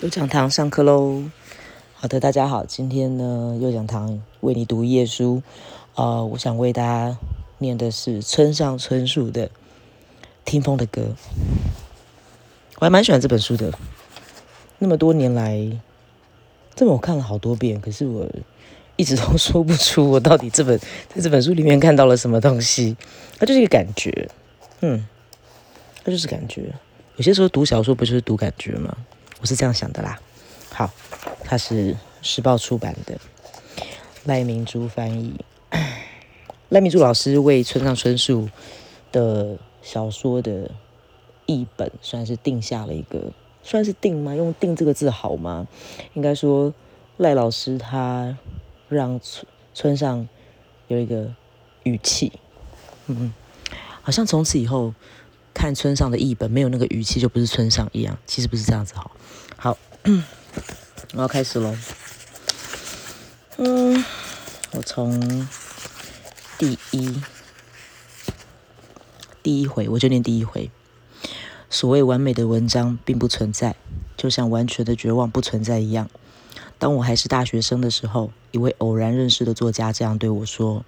右讲堂上课喽！好的，大家好，今天呢，右讲堂为你读一页书。呃，我想为大家念的是村上春树的《听风的歌》。我还蛮喜欢这本书的。那么多年来，这本我看了好多遍，可是我一直都说不出 我到底这本在这本书里面看到了什么东西。它就是一个感觉，嗯，它就是感觉。有些时候读小说不就是读感觉吗？我是这样想的啦。好，它是时报出版的，赖明珠翻译。赖明珠老师为村上春树的小说的译本，算是定下了一个，算是定吗？用“定”这个字好吗？应该说，赖老师他让村村上有一个语气，嗯，好像从此以后。看村上的译本，没有那个语气就不是村上一样。其实不是这样子，好，好，我要开始喽。嗯，我从第一第一回我就念第一回。所谓完美的文章并不存在，就像完全的绝望不存在一样。当我还是大学生的时候，一位偶然认识的作家这样对我说。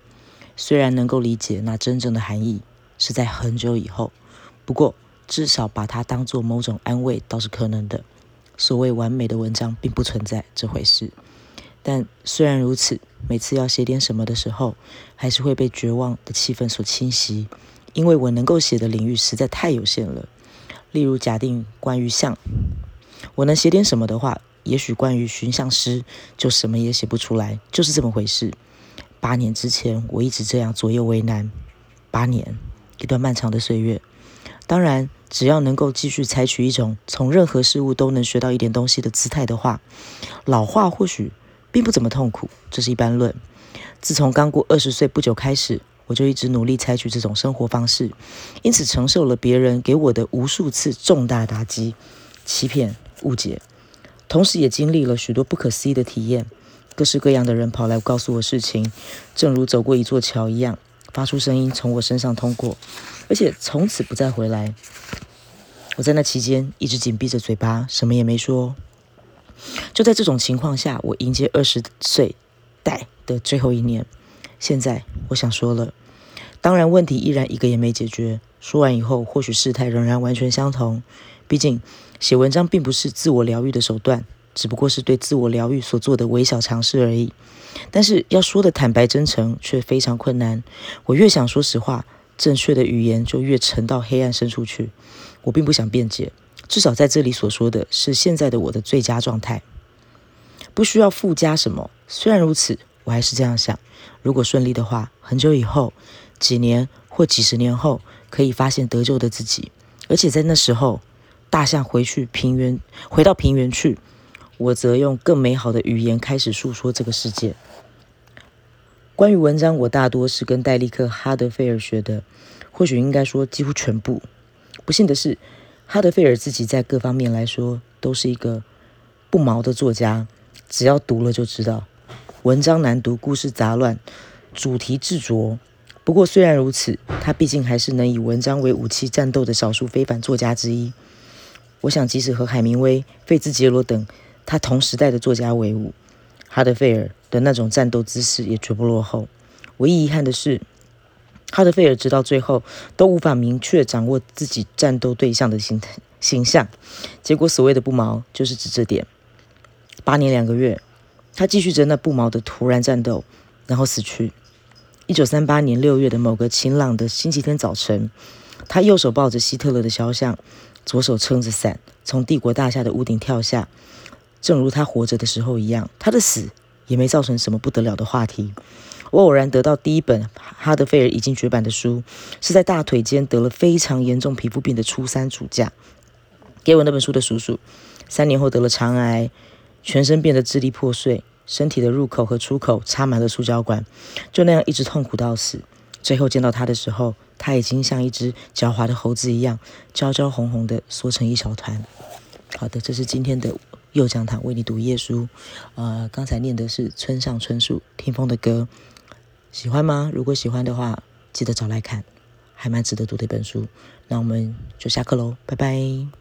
虽然能够理解那真正的含义，是在很久以后。不过，至少把它当做某种安慰倒是可能的。所谓完美的文章并不存在这回事。但虽然如此，每次要写点什么的时候，还是会被绝望的气氛所侵袭，因为我能够写的领域实在太有限了。例如，假定关于像，我能写点什么的话，也许关于寻像诗就什么也写不出来，就是这么回事。八年之前，我一直这样左右为难。八年，一段漫长的岁月。当然，只要能够继续采取一种从任何事物都能学到一点东西的姿态的话，老化或许并不怎么痛苦。这是一般论。自从刚过二十岁不久开始，我就一直努力采取这种生活方式，因此承受了别人给我的无数次重大打击、欺骗、误解，同时也经历了许多不可思议的体验。各式各样的人跑来告诉我事情，正如走过一座桥一样。发出声音从我身上通过，而且从此不再回来。我在那期间一直紧闭着嘴巴，什么也没说。就在这种情况下，我迎接二十岁代的最后一年。现在我想说了，当然问题依然一个也没解决。说完以后，或许事态仍然完全相同。毕竟写文章并不是自我疗愈的手段。只不过是对自我疗愈所做的微小尝试而已，但是要说的坦白真诚却非常困难。我越想说实话，正确的语言就越沉到黑暗深处去。我并不想辩解，至少在这里所说的是现在的我的最佳状态，不需要附加什么。虽然如此，我还是这样想：如果顺利的话，很久以后，几年或几十年后，可以发现得救的自己，而且在那时候，大象回去平原，回到平原去。我则用更美好的语言开始诉说这个世界。关于文章，我大多是跟戴利克·哈德菲尔学的，或许应该说几乎全部。不幸的是，哈德菲尔自己在各方面来说都是一个不毛的作家，只要读了就知道，文章难读，故事杂乱，主题执着。不过虽然如此，他毕竟还是能以文章为武器战斗的少数非凡作家之一。我想，即使和海明威、费兹杰罗等。他同时代的作家为伍，哈德菲尔的那种战斗姿势也绝不落后。唯一遗憾的是，哈德菲尔直到最后都无法明确掌握自己战斗对象的形形象。结果，所谓的不毛就是指这点。八年两个月，他继续着那不毛的突然战斗，然后死去。一九三八年六月的某个晴朗的星期天早晨，他右手抱着希特勒的肖像，左手撑着伞，从帝国大厦的屋顶跳下。正如他活着的时候一样，他的死也没造成什么不得了的话题。我偶然得到第一本哈德菲尔已经绝版的书，是在大腿间得了非常严重皮肤病的初三暑假。给我那本书的叔叔，三年后得了肠癌，全身变得支离破碎，身体的入口和出口插满了塑胶管，就那样一直痛苦到死。最后见到他的时候，他已经像一只狡猾的猴子一样，焦焦红红的缩成一小团。好的，这是今天的。右讲堂为你读耶稣，呃，刚才念的是村上春树《听风的歌》，喜欢吗？如果喜欢的话，记得找来看，还蛮值得读的一本书。那我们就下课喽，拜拜。